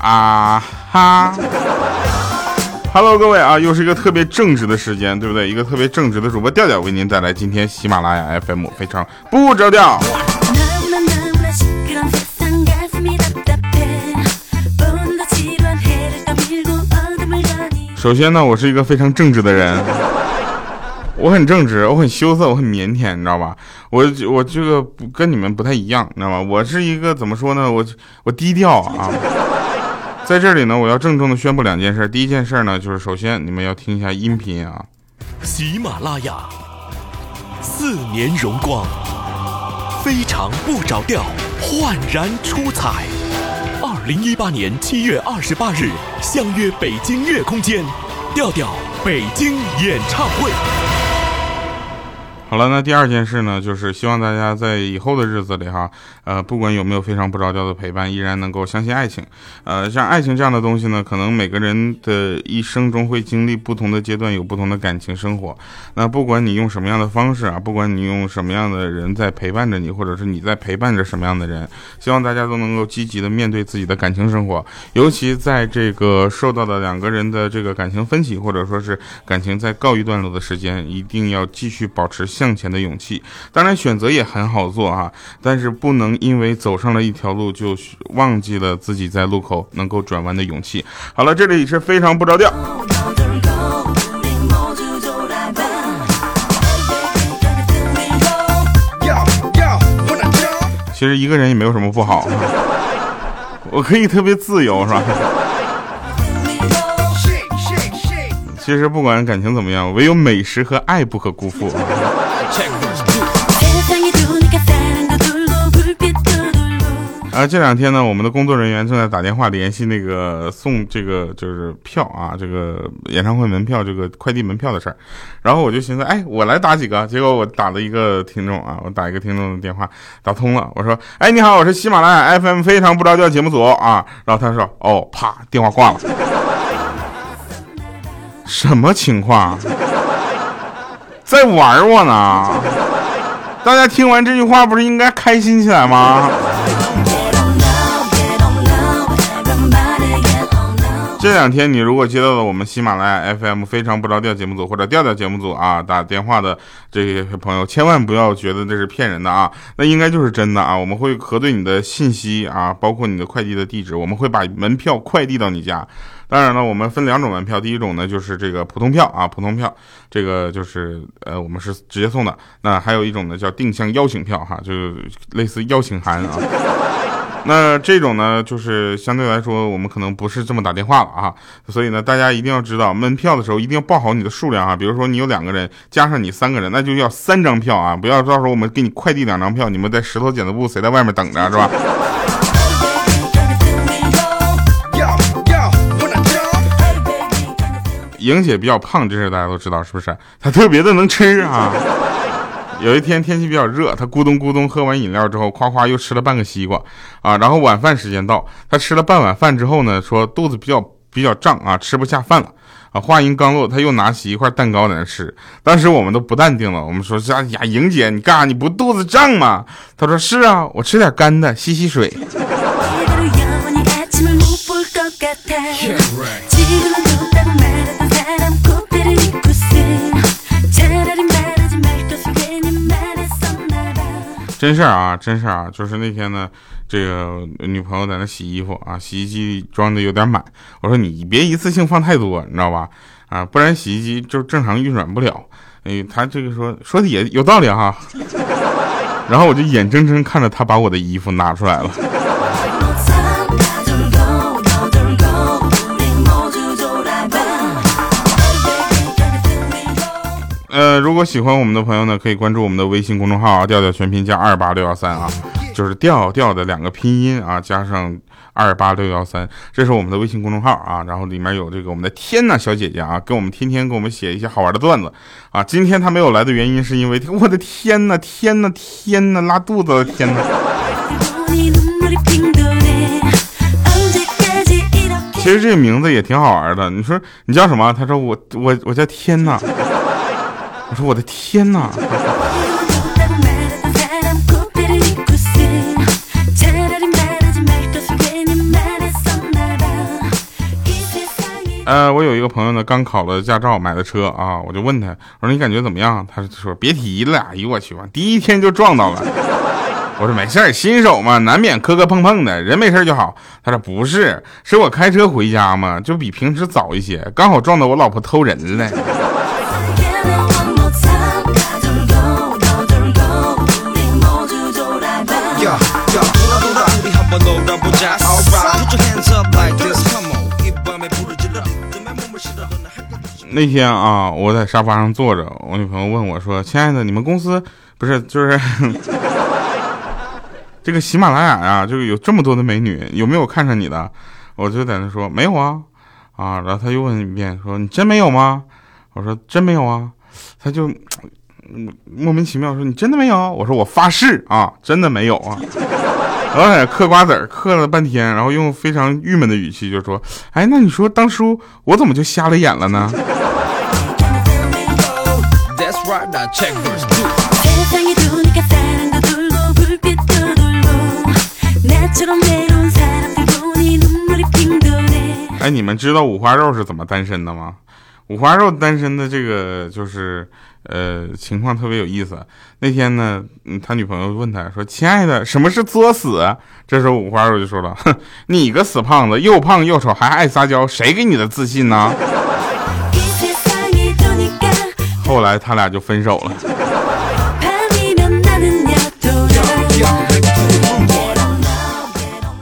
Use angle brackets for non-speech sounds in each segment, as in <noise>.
啊哈！Hello，各位啊，又是一个特别正直的时间，对不对？一个特别正直的主播调调为您带来今天喜马拉雅 FM 非常不着调。首先呢，我是一个非常正直的人，我很正直，我很羞涩，我很腼腆，你知道吧？我我这个不跟你们不太一样，你知道吧？我是一个怎么说呢？我我低调啊。在这里呢，我要郑重的宣布两件事。第一件事呢，就是首先你们要听一下音频啊。喜马拉雅四年荣光，非常不着调，焕然出彩。零一八年七月二十八日，相约北京乐空间，调调北京演唱会。好了，那第二件事呢，就是希望大家在以后的日子里哈，呃，不管有没有非常不着调的陪伴，依然能够相信爱情。呃，像爱情这样的东西呢，可能每个人的一生中会经历不同的阶段，有不同的感情生活。那不管你用什么样的方式啊，不管你用什么样的人在陪伴着你，或者是你在陪伴着什么样的人，希望大家都能够积极的面对自己的感情生活。尤其在这个受到的两个人的这个感情分歧，或者说是感情在告一段落的时间，一定要继续保持。向前的勇气，当然选择也很好做啊，但是不能因为走上了一条路就忘记了自己在路口能够转弯的勇气。好了，这里是非常不着调。其实一个人也没有什么不好，我可以特别自由，是吧？其实不管感情怎么样，唯有美食和爱不可辜负。啊，这两天呢，我们的工作人员正在打电话联系那个送这个就是票啊，这个演唱会门票、这个快递门票的事儿。然后我就寻思，哎，我来打几个。结果我打了一个听众啊，我打一个听众的电话，打通了。我说，哎，你好，我是喜马拉雅 FM 非常不着调节目组啊。然后他说，哦，啪，电话挂了。什么情况？在玩我呢？大家听完这句话，不是应该开心起来吗？这两天你如果接到了我们喜马拉雅 FM 非常不着调节目组或者调调节目组啊打电话的这些朋友，千万不要觉得这是骗人的啊，那应该就是真的啊。我们会核对你的信息啊，包括你的快递的地址，我们会把门票快递到你家。当然了，我们分两种门票，第一种呢就是这个普通票啊，普通票，这个就是呃我们是直接送的。那还有一种呢叫定向邀请票哈，就是类似邀请函啊。那这种呢，就是相对来说，我们可能不是这么打电话了啊，所以呢，大家一定要知道，门票的时候一定要报好你的数量啊。比如说你有两个人，加上你三个人，那就要三张票啊，不要到时候我们给你快递两张票，你们在石头剪子布，谁在外面等着是吧？莹姐比较胖，这事大家都知道是不是？她特别的能吃啊。有一天天气比较热，他咕咚咕咚喝完饮料之后，夸夸又吃了半个西瓜啊。然后晚饭时间到，他吃了半碗饭之后呢，说肚子比较比较胀啊，吃不下饭了啊。话音刚落，他又拿起一块蛋糕在那吃。当时我们都不淡定了，我们说：“呀，莹姐，你干啥？你不肚子胀吗？”他说：“是啊，我吃点干的，吸吸水。”真事儿啊，真事儿啊，就是那天呢，这个女朋友在那洗衣服啊，洗衣机装的有点满。我说你别一次性放太多，你知道吧？啊，不然洗衣机就正常运转不了。哎，他这个说说的也有道理哈。<laughs> 然后我就眼睁睁看着他把我的衣服拿出来了。呃，如果喜欢我们的朋友呢，可以关注我们的微信公众号啊，调调全拼加二八六幺三啊，就是调调的两个拼音啊，加上二八六幺三，这是我们的微信公众号啊，然后里面有这个我们的天呐小姐姐啊，给我们天天给我们写一些好玩的段子啊，今天她没有来的原因是因为我的天呐天呐天呐拉肚子了天呐。其实这个名字也挺好玩的。你说你叫什么？他说我我我叫天呐。我说我的天呐。呃，我有一个朋友呢，刚考了驾照，买的车啊，我就问他，我说你感觉怎么样？他说别提了，哎呦我去，第一天就撞到了。我说没事儿，新手嘛，难免磕磕碰碰的，人没事就好。他说不是，是我开车回家嘛，就比平时早一些，刚好撞到我老婆偷人了。那天啊，我在沙发上坐着，我女朋友问我说：“亲爱的，你们公司不是就是 <laughs> 这个喜马拉雅呀？就有这么多的美女，有没有看上你的？”我就在那说：“没有啊。”啊，然后他又问一遍说：“你真没有吗？”我说：“真没有啊。”他就莫名其妙说：“你真的没有？”我说：“我发誓啊，真的没有啊。”然后在嗑瓜子儿，嗑了半天，然后用非常郁闷的语气就说：“哎，那你说当初我怎么就瞎了眼了呢？”哎，你们知道五花肉是怎么单身的吗？五花肉单身的这个就是。呃，情况特别有意思。那天呢，他女朋友问他说：“亲爱的，什么是作死？”这时候五花肉就说了：“哼，你个死胖子，又胖又丑，还爱撒娇，谁给你的自信呢？” <laughs> 后来他俩就分手了。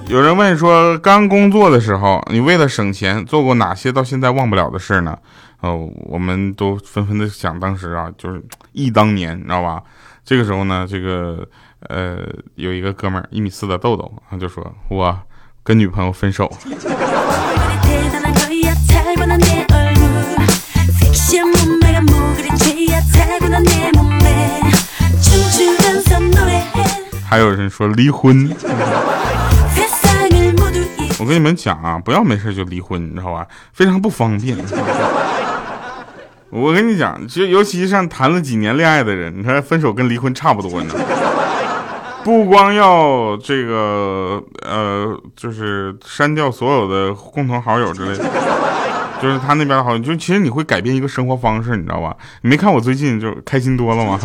有人问说，刚工作的时候，你为了省钱做过哪些到现在忘不了的事呢？哦，我们都纷纷的想当时啊，就是忆当年，你知道吧？这个时候呢，这个呃，有一个哥们儿一米四的豆豆，他就说我跟女朋友分手。还有人说离婚。我跟你们讲啊，不要没事就离婚，你知道吧？非常不方便。我跟你讲，就尤其像谈了几年恋爱的人，你看分手跟离婚差不多呢。<laughs> 不光要这个呃，就是删掉所有的共同好友之类的，就是他那边好像，就其实你会改变一个生活方式，你知道吧？你没看我最近就开心多了吗？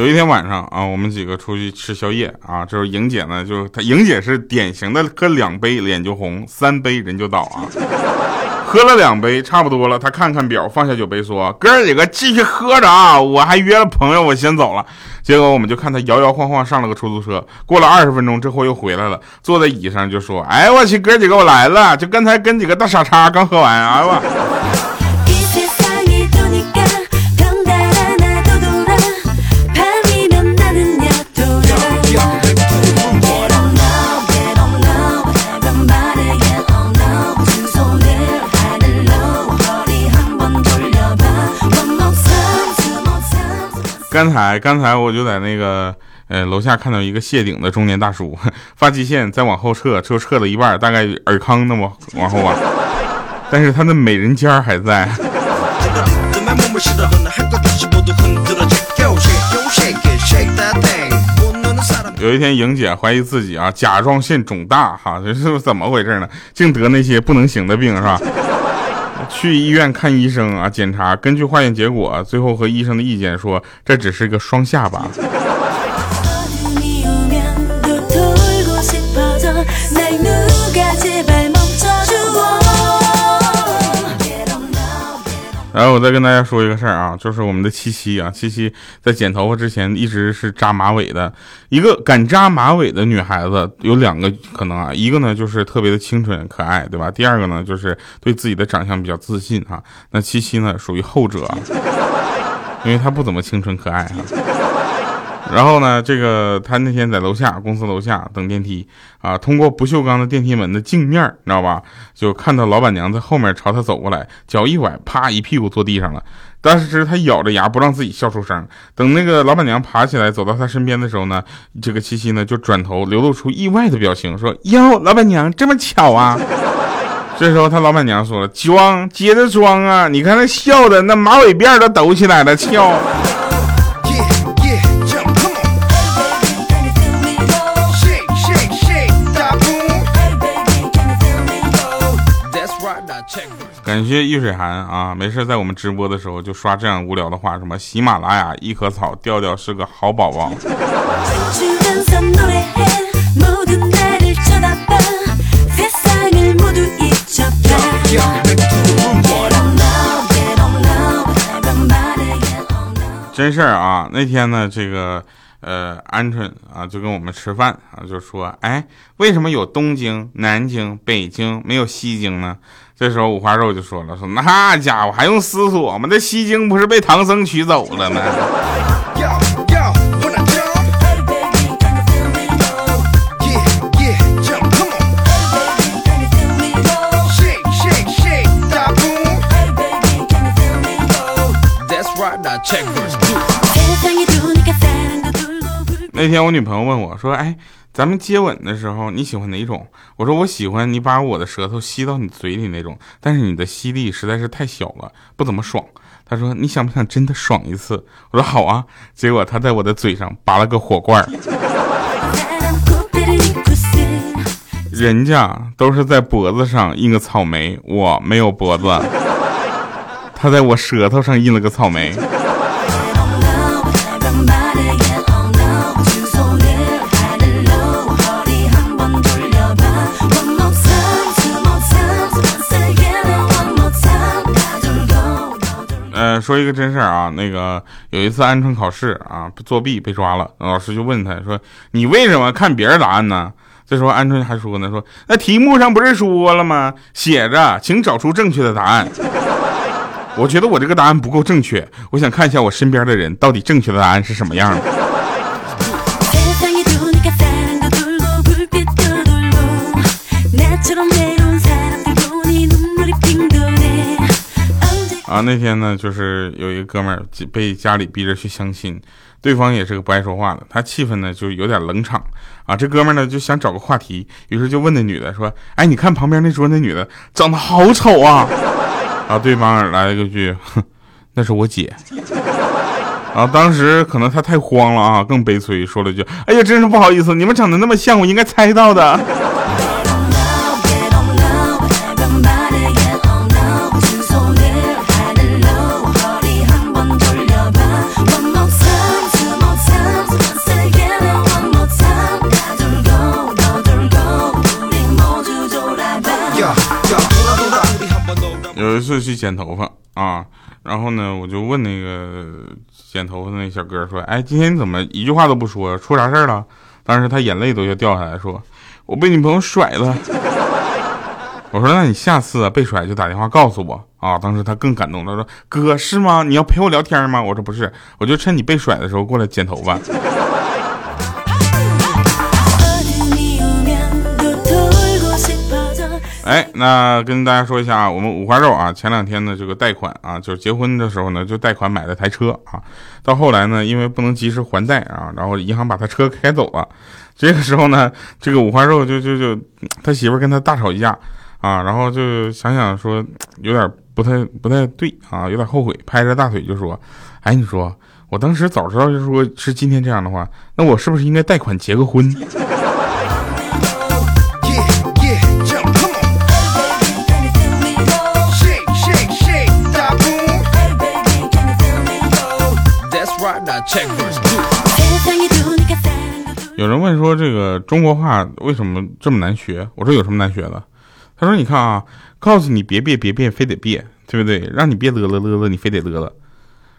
有一天晚上啊，我们几个出去吃宵夜啊，这时候莹姐呢，就她莹姐是典型的喝两杯脸就红，三杯人就倒啊。喝了两杯差不多了，她看看表，放下酒杯说：“哥几个继续喝着啊，我还约了朋友，我先走了。”结果我们就看她摇摇晃晃上了个出租车，过了二十分钟之后又回来了，坐在椅上就说：“哎我去，哥几个我来了，就刚才跟几个大傻叉刚喝完，哎我。”刚才刚才我就在那个呃楼下看到一个谢顶的中年大叔，发际线再往后撤，就撤了一半，大概尔康那么往后吧，但是他的美人尖还在。<laughs> 有一天，莹姐怀疑自己啊甲状腺肿大，哈，这是怎么回事呢？净得那些不能行的病是吧？去医院看医生啊，检查，根据化验结果，最后和医生的意见说，这只是个双下巴。然后我再跟大家说一个事儿啊，就是我们的七七啊，七七在剪头发之前一直是扎马尾的。一个敢扎马尾的女孩子有两个可能啊，一个呢就是特别的清纯可爱，对吧？第二个呢就是对自己的长相比较自信哈。那七七呢属于后者，因为她不怎么清纯可爱哈。<laughs> 然后呢，这个他那天在楼下公司楼下等电梯啊，通过不锈钢的电梯门的镜面，你知道吧？就看到老板娘在后面朝他走过来，脚一崴，啪一屁股坐地上了。当时他咬着牙不让自己笑出声。等那个老板娘爬起来走到他身边的时候呢，这个七七呢就转头流露出意外的表情，说：“哟，老板娘这么巧啊！”这时候他老板娘说了：“装，接着装啊！你看他笑的那马尾辫都抖起来了，笑。”感谢易水寒啊，没事在我们直播的时候就刷这样无聊的话，什么喜马拉雅一棵草，调调是个好宝宝。真事儿啊，那天呢，这个呃，鹌鹑啊就跟我们吃饭啊，就说，哎，为什么有东京、南京、北京，没有西京呢？这时候五花肉就说了：“说那家伙还用思索吗？那西京不是被唐僧取走了吗？”那天我女朋友问我说：“哎。”咱们接吻的时候，你喜欢哪种？我说我喜欢你把我的舌头吸到你嘴里那种，但是你的吸力实在是太小了，不怎么爽。他说你想不想真的爽一次？我说好啊。结果他在我的嘴上拔了个火罐人家都是在脖子上印个草莓，我没有脖子，他在我舌头上印了个草莓。说一个真事儿啊，那个有一次鹌鹑考试啊，作弊被抓了，老师就问他说：“你为什么看别人答案呢？”这时候鹌鹑还说呢：“说那题目上不是说了吗？写着，请找出正确的答案。<laughs> 我觉得我这个答案不够正确，我想看一下我身边的人到底正确的答案是什么样的。”啊，那天呢，就是有一个哥们儿被家里逼着去相亲，对方也是个不爱说话的，他气氛呢就有点冷场。啊，这哥们儿呢就想找个话题，于是就问那女的说：“哎，你看旁边那桌那女的长得好丑啊！”啊，对方来了一句：“哼，那是我姐。”啊，当时可能他太慌了啊，更悲催，说了句：“哎呀，真是不好意思，你们长得那么像，我应该猜到的。”次去剪头发啊，然后呢，我就问那个剪头发的那小哥说：“哎，今天你怎么一句话都不说？出啥事儿了？”当时他眼泪都要掉下来说：“我被女朋友甩了。<laughs> ”我说：“那你下次被甩就打电话告诉我啊。”当时他更感动，他说：“哥是吗？你要陪我聊天吗？”我说：“不是，我就趁你被甩的时候过来剪头发。”哎，那跟大家说一下啊，我们五花肉啊，前两天呢这个贷款啊，就是结婚的时候呢就贷款买了台车啊，到后来呢因为不能及时还贷啊，然后银行把他车开走了，这个时候呢这个五花肉就就就他媳妇跟他大吵一架啊，然后就想想说有点不太不太对啊，有点后悔，拍着大腿就说，哎，你说我当时早知道就说是今天这样的话，那我是不是应该贷款结个婚？有人问说这个中国话为什么这么难学？我说有什么难学的？他说你看啊，告诉你别别别别，非得别，对不对？让你别乐乐乐乐，你非得乐乐。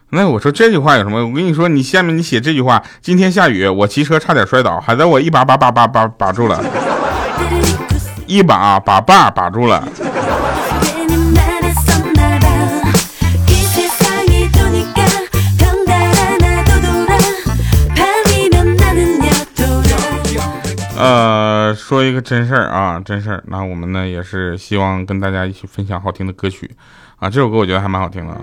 那我说这句话有什么？我跟你说，你下面你写这句话：今天下雨，我骑车差点摔倒，还在我一把把把把把把住了，一把把把把住了。呃说一个真事儿啊，真事儿。那我们呢也是希望跟大家一起分享好听的歌曲啊。这首歌我觉得还蛮好听的。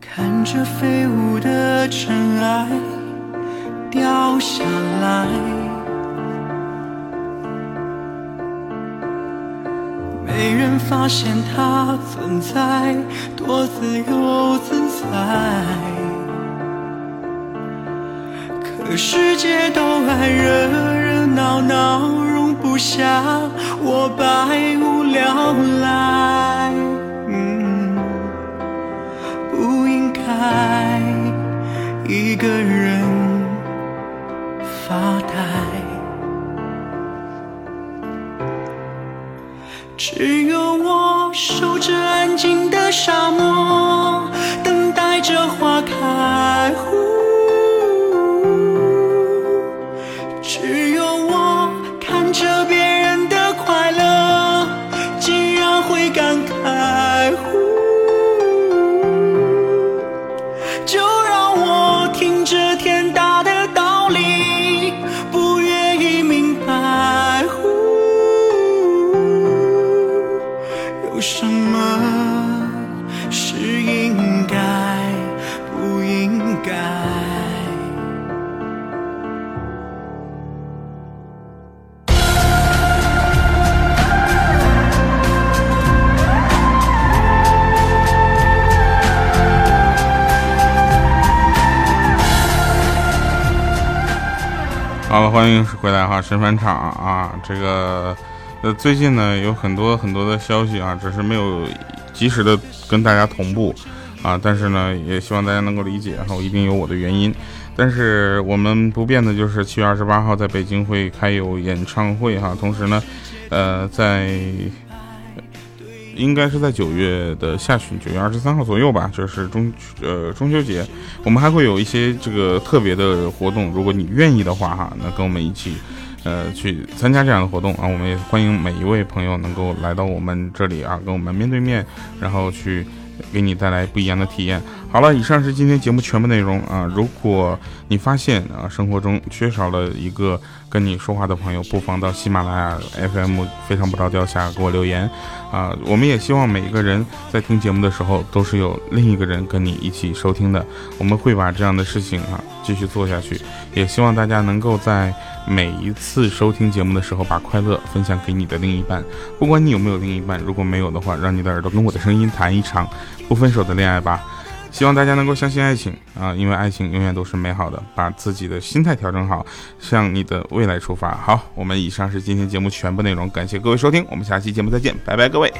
看着飞舞的尘埃掉下来，没人发现它存在，多自由自在。可世界都爱热热闹闹，容不下我百无聊赖。嗯，不应该一个人发呆，只有我守着安静的沙漠，等待着花开。your 好了，欢迎回来哈，神返场啊！这个呃，最近呢有很多很多的消息啊，只是没有及时的跟大家同步啊。但是呢，也希望大家能够理解哈，我一定有我的原因。但是我们不变的就是七月二十八号在北京会开有演唱会哈，同时呢，呃，在。应该是在九月的下旬，九月二十三号左右吧，就是中呃中秋节，我们还会有一些这个特别的活动。如果你愿意的话哈，那跟我们一起，呃，去参加这样的活动啊，我们也欢迎每一位朋友能够来到我们这里啊，跟我们面对面，然后去。给你带来不一样的体验。好了，以上是今天节目全部内容啊！如果你发现啊生活中缺少了一个跟你说话的朋友，不妨到喜马拉雅 FM 非常不着调下给我留言啊！我们也希望每一个人在听节目的时候都是有另一个人跟你一起收听的。我们会把这样的事情啊继续做下去，也希望大家能够在。每一次收听节目的时候，把快乐分享给你的另一半。不管你有没有另一半，如果没有的话，让你的耳朵跟我的声音谈一场不分手的恋爱吧。希望大家能够相信爱情啊，因为爱情永远都是美好的。把自己的心态调整好，向你的未来出发。好，我们以上是今天节目全部内容，感谢各位收听，我们下期节目再见，拜拜，各位。